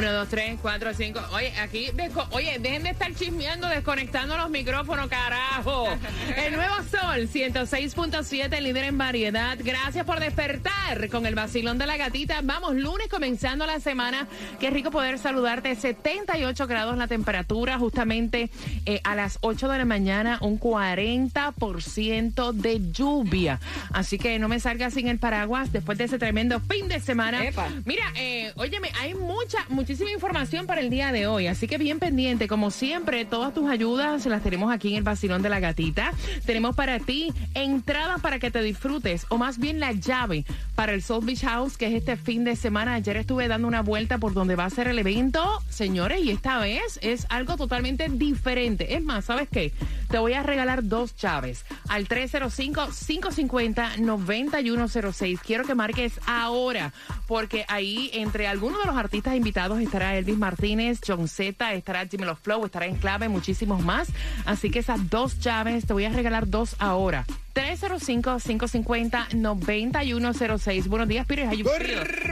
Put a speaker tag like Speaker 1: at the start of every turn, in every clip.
Speaker 1: Uno, dos, tres, cuatro, cinco. Oye, aquí, oye, dejen de estar chismeando, desconectando los micrófonos, carajo. El nuevo sol, 106.7, líder en variedad. Gracias por despertar con el vacilón de la gatita. Vamos, lunes comenzando la semana. Qué rico poder saludarte. 78 grados la temperatura, justamente eh, a las 8 de la mañana, un 40% de lluvia. Así que no me salga sin el paraguas después de ese tremendo fin de semana.
Speaker 2: Epa.
Speaker 1: Mira, eh, óyeme, hay mucha, muchísima información para el día de hoy, así que bien pendiente. Como siempre, todas tus ayudas las tenemos aquí en el Vacilón de la Gatita. Tenemos para ti entradas para que te disfrutes, o más bien la llave para el South Beach House, que es este fin de semana. Ayer estuve dando una vuelta por donde va a ser el evento, señores, y esta vez es algo totalmente diferente. Es más, ¿sabes qué? Te voy a regalar dos llaves al 305-550-9106. Quiero que marques ahora, porque ahí entre algunos de los artistas invitados estará Elvis Martínez, John Z, estará Jimmy Love Flow, estará en clave, muchísimos más. Así que esas dos llaves te voy a regalar dos ahora. 305-550-9106. Buenos días?
Speaker 3: Good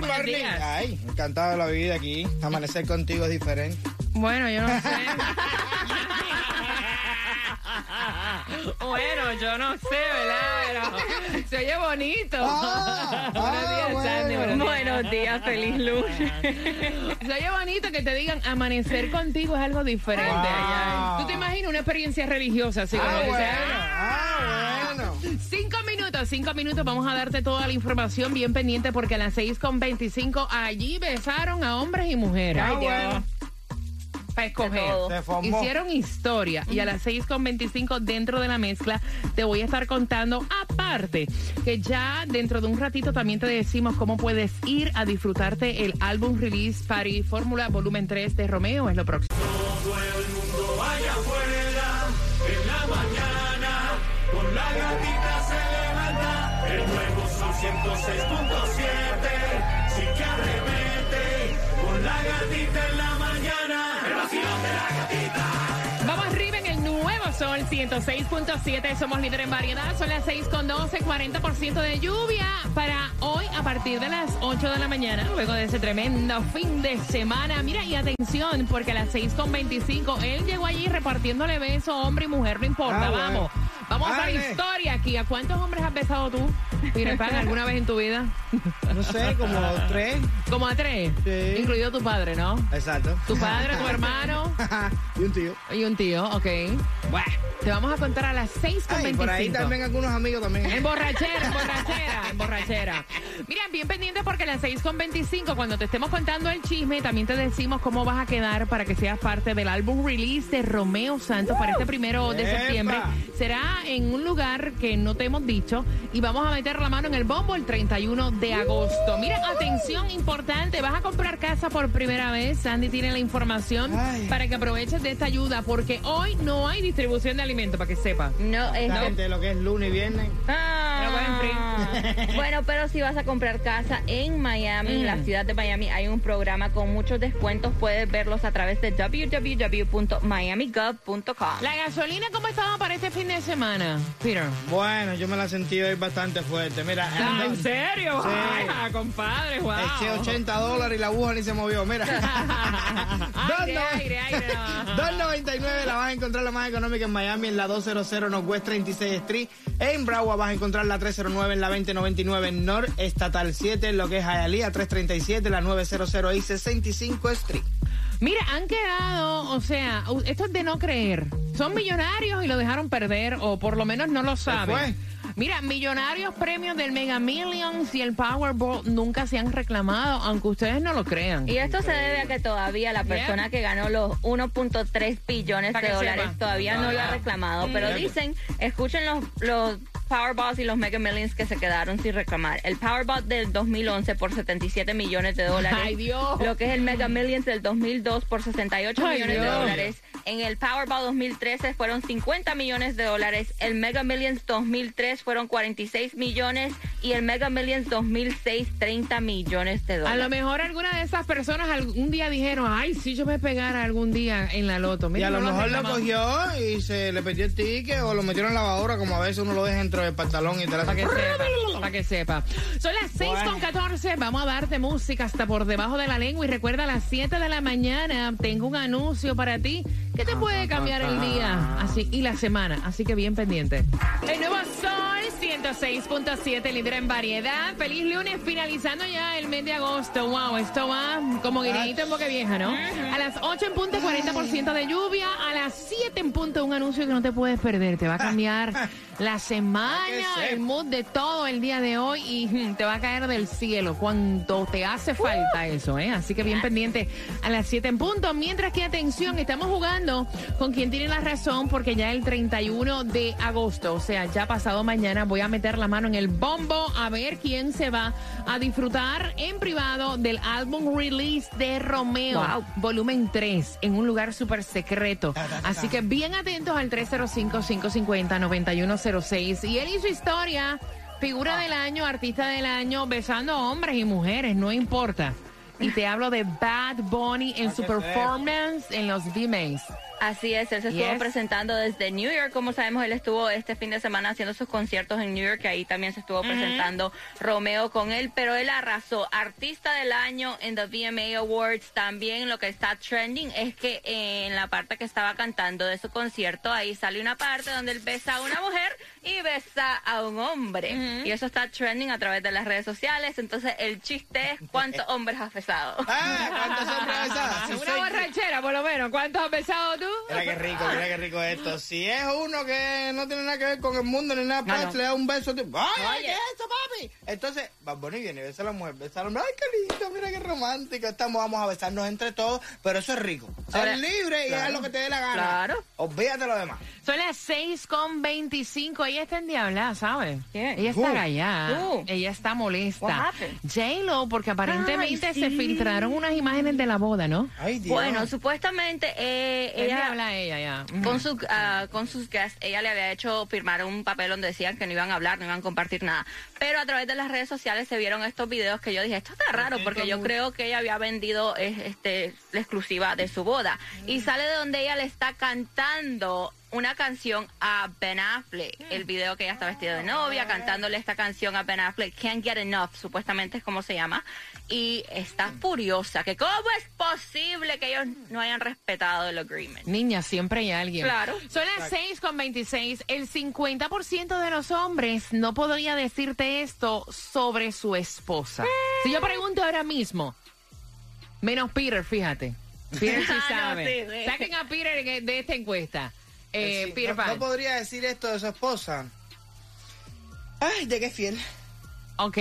Speaker 1: Buenos días.
Speaker 3: Ay, encantado de la vida aquí. Amanecer contigo es diferente.
Speaker 1: Bueno, yo no sé. bueno, yo no sé, ¿verdad? Pero se oye bonito.
Speaker 3: Ah,
Speaker 1: buenos
Speaker 3: ah,
Speaker 1: días, Sandy.
Speaker 3: bueno.
Speaker 1: Buenos días, feliz lunes. se oye bonito que te digan amanecer contigo es algo diferente. Ay, ay. ¿Tú te imaginas una experiencia religiosa así como
Speaker 3: Ah,
Speaker 1: dice,
Speaker 3: bueno. Bueno.
Speaker 1: Cinco minutos, cinco minutos. Vamos a darte toda la información bien pendiente porque a las seis con 25 allí besaron a hombres y mujeres.
Speaker 3: Ah, bueno.
Speaker 1: Para escoger.
Speaker 3: Se.
Speaker 1: Hicieron historia y a las 6 con 25 dentro de la mezcla te voy a estar contando aparte que ya dentro de un ratito también te decimos cómo puedes ir a disfrutarte el álbum Release Party Fórmula Volumen 3 de Romeo es lo próximo. Vamos arriba en el nuevo sol 106.7. Somos líder en variedad. Son las 6 con 12, 40% de lluvia para hoy a partir de las 8 de la mañana. Luego de ese tremendo fin de semana. Mira, y atención, porque a las 6 con 25 él llegó allí repartiéndole besos, hombre y mujer, no importa.
Speaker 3: Ah, bueno.
Speaker 1: Vamos. Vamos a hacer historia aquí. ¿A cuántos hombres has besado tú, Peter Pan, alguna vez en tu vida?
Speaker 3: No sé, como tres.
Speaker 1: Como a tres.
Speaker 3: Sí.
Speaker 1: Incluido tu padre, ¿no?
Speaker 3: Exacto.
Speaker 1: Tu padre, tu hermano.
Speaker 3: y un tío.
Speaker 1: Y un tío, ok. Bueno, te vamos a contar a las 6 con
Speaker 3: Ay,
Speaker 1: 25.
Speaker 3: por ahí también algunos amigos también.
Speaker 1: En borrachera, en borrachera, en borrachera. Mira, bien pendiente porque a las 6 con 25, cuando te estemos contando el chisme, también te decimos cómo vas a quedar para que seas parte del álbum release de Romeo Santos para este primero de
Speaker 3: ¡Epa!
Speaker 1: septiembre. Será en un lugar que no te hemos dicho y vamos a meter la mano en el bombo el 31 de agosto. Mira, atención importante, vas a comprar casa por primera vez. Sandy tiene la información
Speaker 3: Ay.
Speaker 1: para que aproveches de esta ayuda porque hoy no hay distribución de alimentos, para que sepa.
Speaker 2: No, es
Speaker 3: gente lo que es lunes y viernes.
Speaker 1: Free.
Speaker 2: Bueno, pero si vas a comprar casa en Miami, en la
Speaker 1: Mm.
Speaker 2: ciudad de Miami, hay un programa con muchos descuentos. Puedes verlos a través de www.miamigov.com.
Speaker 1: La gasolina, ¿cómo estaba para este fin de semana, Peter?
Speaker 3: Bueno, yo me la sentí hoy bastante fuerte. Mira,
Speaker 1: Ah, ¿En serio?
Speaker 3: Sí.
Speaker 1: Ay, compadre, wow.
Speaker 3: eché 80 dólares y la aguja ni se movió. Mira.
Speaker 1: aire,
Speaker 3: Dos no-
Speaker 1: aire, aire.
Speaker 3: 2.99 la vas a encontrar la más económica en Miami en la 200 Northwest 36 Street. En Broward vas a encontrar la 309 en la 2099 en North Estatal 7 en lo que es Hialeah 337 la 900 y 65 Street.
Speaker 1: Mira, han quedado, o sea, esto es de no creer. Son millonarios y lo dejaron perder, o por lo menos no lo saben. Mira, millonarios premios del Mega Millions y el Powerball nunca se han reclamado, aunque ustedes no lo crean.
Speaker 2: Y esto se debe a que todavía la persona que ganó los 1.3 billones de dólares
Speaker 1: sepa.
Speaker 2: todavía no lo ha reclamado. Pero dicen, escuchen los, los Powerballs y los Mega Millions que se quedaron sin reclamar. El Powerball del 2011 por 77 millones de dólares.
Speaker 1: Ay, Dios.
Speaker 2: Lo que es el Mega Millions del 2002 por 68
Speaker 1: Ay,
Speaker 2: millones de
Speaker 1: Dios.
Speaker 2: dólares. En el Powerball 2013 fueron 50 millones de dólares. El Mega Millions 2003 fueron 46 millones. Y el Mega Millions 2006, 30 millones de
Speaker 1: A
Speaker 2: dólares.
Speaker 1: lo mejor alguna de esas personas algún día dijeron, ay, si yo me pegara algún día en la loto.
Speaker 3: Y
Speaker 1: Mira,
Speaker 3: a lo
Speaker 1: no
Speaker 3: mejor lo
Speaker 1: reclamado.
Speaker 3: cogió y se le perdió el ticket o lo metieron en la lavadora, como a veces uno lo deja dentro del pantalón y te la
Speaker 1: Para que sepa, para que sepa. Son las 6
Speaker 3: Bueno.
Speaker 1: con 14. Vamos a darte música hasta por debajo de la lengua. Y recuerda, a las 7 de la mañana tengo un anuncio para ti que te puede cambiar el día así y la semana. Así que bien pendiente. El nuevo Sol 106.7, líder en variedad. Feliz lunes, finalizando ya el mes de agosto. Wow, esto va como guineíto en boca vieja, ¿no? A las 8 en punto, 40% de lluvia. A las 7 en punto, un anuncio que no te puedes perder. Te va a cambiar la semana, el mood de todo el día de hoy y te va a caer del cielo cuando te hace falta eso, ¿eh? Así que bien pendiente a las 7 en punto. Mientras que atención, estamos jugando con quien tiene la razón porque ya el 31 de agosto, o sea, ya pasado mañana, voy a meter la mano en el bombo a ver quién se va a disfrutar en privado del álbum release de Romeo,
Speaker 2: Wow.
Speaker 1: volumen 3, en un lugar súper secreto. Así que bien atentos al 305-550-9106. Y él y su historia, figura del año, artista del año, besando a hombres y mujeres, no importa. Y te hablo de Bad Bunny en su performance en los VMAs.
Speaker 2: Así es, él se estuvo presentando desde New York. Como sabemos, él estuvo este fin de semana haciendo sus conciertos en New York, que ahí también se estuvo presentando Romeo con él, pero él arrasó. Artista del año en the VMA Awards. También lo que está trending es que en la parte que estaba cantando de su concierto, ahí sale una parte donde él besa a una mujer y besa a un hombre. Y eso está trending a través de las redes sociales. Entonces, el chiste es cuántos hombres has besado.
Speaker 3: Ah, ¿cuántos hombres besadas? Sí,
Speaker 1: Una borrachera, por lo menos. ¿Cuántos has besado tú?
Speaker 3: Mira qué rico, mira qué rico esto. Si es uno que no tiene nada que ver con el mundo ni nada,
Speaker 2: No,
Speaker 3: pues,
Speaker 2: no.
Speaker 3: le da un beso. tú, ¡Ay, qué es eso, papi! Entonces, Bad Bunny viene y besa a la mujer, besa al hombre. ¡Ay, qué lindo! Mira qué romántico. Estamos, vamos a besarnos entre todos, pero eso es rico. Ser libre y haz lo que te dé la gana.
Speaker 2: Claro.
Speaker 3: Olvídate lo demás.
Speaker 1: Son las 6 con 25. Ella está endiablada, ¿sabes?
Speaker 2: ¿Quién?
Speaker 1: Ella está.
Speaker 3: Who?
Speaker 1: Ella está molesta. J-Lo, porque aparentemente
Speaker 2: Ay,
Speaker 1: se filtraron unas imágenes de la boda, ¿no?
Speaker 3: Ay, Dios.
Speaker 2: Bueno, supuestamente eh,
Speaker 1: Ella
Speaker 2: ella
Speaker 1: habla ella ya.
Speaker 2: Con su ah, con sus guests, ella le había hecho firmar un papel donde decían que no iban a hablar, no iban a compartir nada. Pero a través de las redes sociales se vieron estos videos que yo dije, esto está raro porque yo creo que ella había vendido este la exclusiva de su boda y sale de donde ella le está cantando una canción a Ben Affleck, el video que ella está vestida de novia, cantándole esta canción a Ben Affleck, Can't Get Enough, supuestamente es como se llama, y está furiosa, que cómo es posible que ellos no hayan respetado el agreement.
Speaker 1: Niña, siempre hay alguien.
Speaker 2: Claro.
Speaker 1: Son las 6 con 26. El 50% de los hombres no podría decirte esto sobre su esposa. Si yo pregunto ahora mismo, menos Peter, fíjate. Peter sí
Speaker 2: Ah,
Speaker 1: sabe. Saquen a Peter de esta encuesta. Eh,
Speaker 3: Sí,
Speaker 1: Peter
Speaker 3: no, podría decir esto de su esposa. Ay, de qué fiel.
Speaker 1: Ok.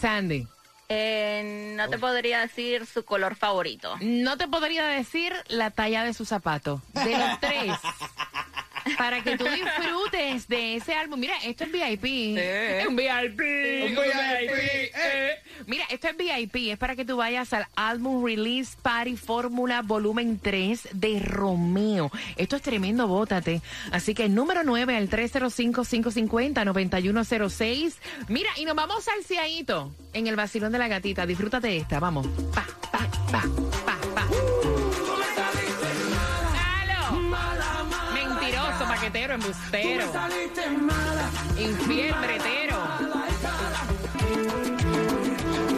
Speaker 1: Sandy.
Speaker 2: Eh, no te podría decir su color favorito.
Speaker 1: No te podría decir la talla de su zapato. De los tres. Para que tú disfrutes de ese álbum. Mira, esto es VIP. Un VIP.
Speaker 3: Un VIP, eh.
Speaker 1: Mira, esto es VIP. Es para que tú vayas al álbum Release Party Fórmula Volumen 3 de Romeo. Esto es tremendo, bótate. Así que número 9 al 305-550-9106. Mira, y nos vamos al ciaíto en el vacilón de la gatita. Disfrútate esta. Vamos. Pa, pa, pa, Paquetero, embustero. Infiel, bretero.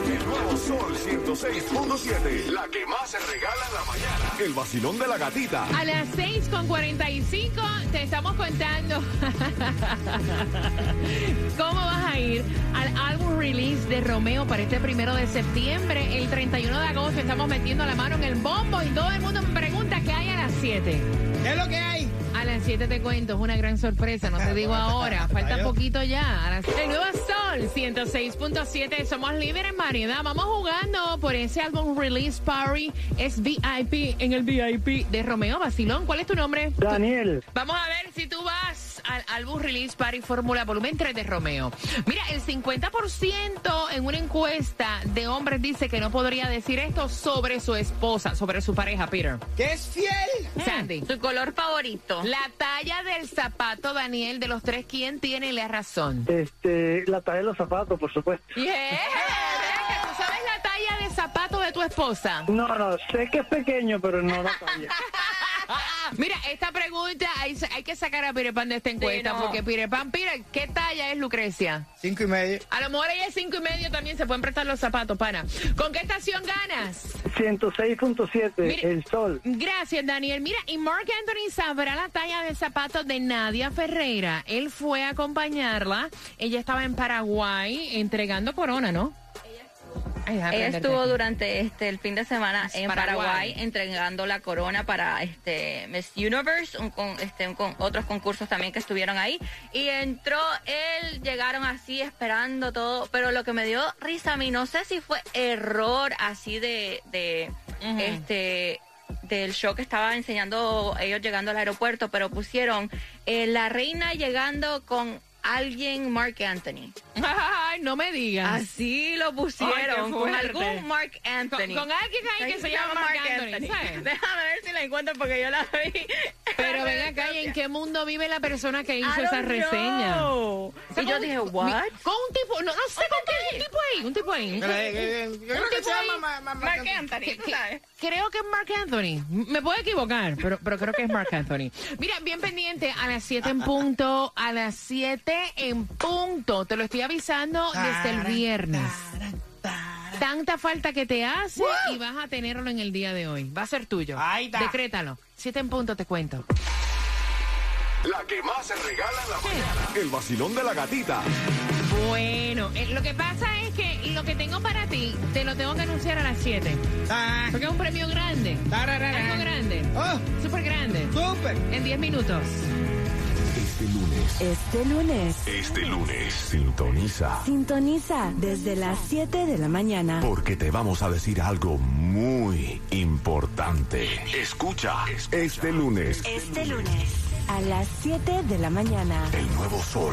Speaker 4: El nuevo Sol 106.7. La que más se regala en la mañana. El vacilón de la gatita.
Speaker 1: A las 6 con 45 te estamos contando cómo vas a ir al álbum release de Romeo para este primero de septiembre. El 31 de agosto estamos metiendo la mano en el bombo y todo el mundo me pregunta qué hay a las 7.
Speaker 3: ¿Qué es lo que hay?
Speaker 1: Las 7 te cuento, es una gran sorpresa, no te digo ahora, falta poquito ya. A las- El nuevo Sol 106.7, somos líderes en variedad. Vamos jugando por ese álbum Release Party, es VIP en el VIP de Romeo Basilón. ¿Cuál es tu nombre?
Speaker 5: Daniel,
Speaker 1: Vamos a ver si tú vas al álbum Release Party Fórmula Volumen 3 de Romeo. Mira, el 50% en una encuesta de hombres dice que no podría decir esto sobre su esposa, sobre su pareja, Peter.
Speaker 3: Que es fiel.
Speaker 1: Sandy.
Speaker 2: Tu color favorito.
Speaker 1: La talla del zapato, Daniel, de los tres, ¿quién tiene la razón?
Speaker 5: este, la talla de los zapatos, por supuesto.
Speaker 1: Yeah. ¿Verdad que ¿Tú sabes la talla de zapato de tu esposa?
Speaker 5: No, no, sé que es pequeño, pero no la talla.
Speaker 1: Mira, esta pregunta hay, hay que sacar a Peter Pan de esta encuesta,
Speaker 2: no.
Speaker 1: porque Peter Pan, Peter, ¿qué talla es Lucrecia?
Speaker 3: Cinco y medio.
Speaker 1: A lo mejor ella es cinco y medio también, se pueden prestar los zapatos, pana. ¿Con qué estación ganas?
Speaker 5: 106.7,
Speaker 1: Mire.
Speaker 5: el sol.
Speaker 1: Gracias, Daniel. Mira, y Mark Anthony sabrá la talla de zapatos de Nadia Ferreira. Él fue a acompañarla. Ella estaba en Paraguay entregando corona, ¿no?
Speaker 2: Ella estuvo durante este el fin de semana
Speaker 1: Es
Speaker 2: en
Speaker 1: Paraguay.
Speaker 2: Paraguay. entregando la corona para este Miss Universe, un con, este, un con otros concursos también que estuvieron ahí. Y entró él, llegaron así esperando todo, pero lo que me dio risa a mí, no sé si fue error así de, de este del show que estaba enseñando ellos llegando al aeropuerto, pero pusieron eh, la reina llegando con alguien Mark Anthony.
Speaker 1: Ay, no me digas.
Speaker 2: Así lo pusieron con algún Mark
Speaker 1: Con,
Speaker 2: Anthony.
Speaker 1: con alguien ahí que se llama Mark Anthony. ¿sabes?
Speaker 2: Déjame ver si la encuentro porque yo la vi.
Speaker 1: Pero ven acá, ¿y en qué mundo vive la persona que hizo esa reseña?
Speaker 2: know.
Speaker 1: O sea,
Speaker 2: Y yo
Speaker 1: con-
Speaker 2: dije, ¿what?
Speaker 1: Con un tipo, no, no sé con qué, un tipo ahí, un tipo ahí.
Speaker 3: Eh, eh, creo que
Speaker 1: tipo
Speaker 3: se
Speaker 1: ahí.
Speaker 2: Mark
Speaker 3: Ma-
Speaker 2: Anthony, sabes.
Speaker 1: creo que es Mark Anthony. Me puedo equivocar, pero, pero creo que es Mark Anthony. Mira, bien pendiente, a las 7 en punto, a las 7 en punto. Te lo estoy avisando desde el viernes. Tanta falta que te hace y vas a tenerlo en el día de hoy. Va a ser tuyo.
Speaker 3: Ahí está.
Speaker 1: Decrétalo. 7 en punto, te cuento.
Speaker 4: La que más se regala en la mañana. El vacilón de la gatita.
Speaker 1: Bueno, eh, lo que pasa es que lo que tengo para ti, te lo tengo que anunciar a las 7.
Speaker 3: Ta-
Speaker 1: Porque es un premio grande.
Speaker 3: tararara.
Speaker 1: Algo grande.
Speaker 3: Oh,
Speaker 1: Súper grande.
Speaker 3: súper.
Speaker 1: En 10 minutos.
Speaker 4: Este lunes.
Speaker 6: Este lunes,
Speaker 4: Este lunes. Sintoniza.
Speaker 6: sintoniza desde las 7 de la mañana.
Speaker 4: Porque te vamos a decir algo muy importante. Escucha. Este lunes.
Speaker 6: Este lunes, a las 7 de la mañana.
Speaker 4: El nuevo sol.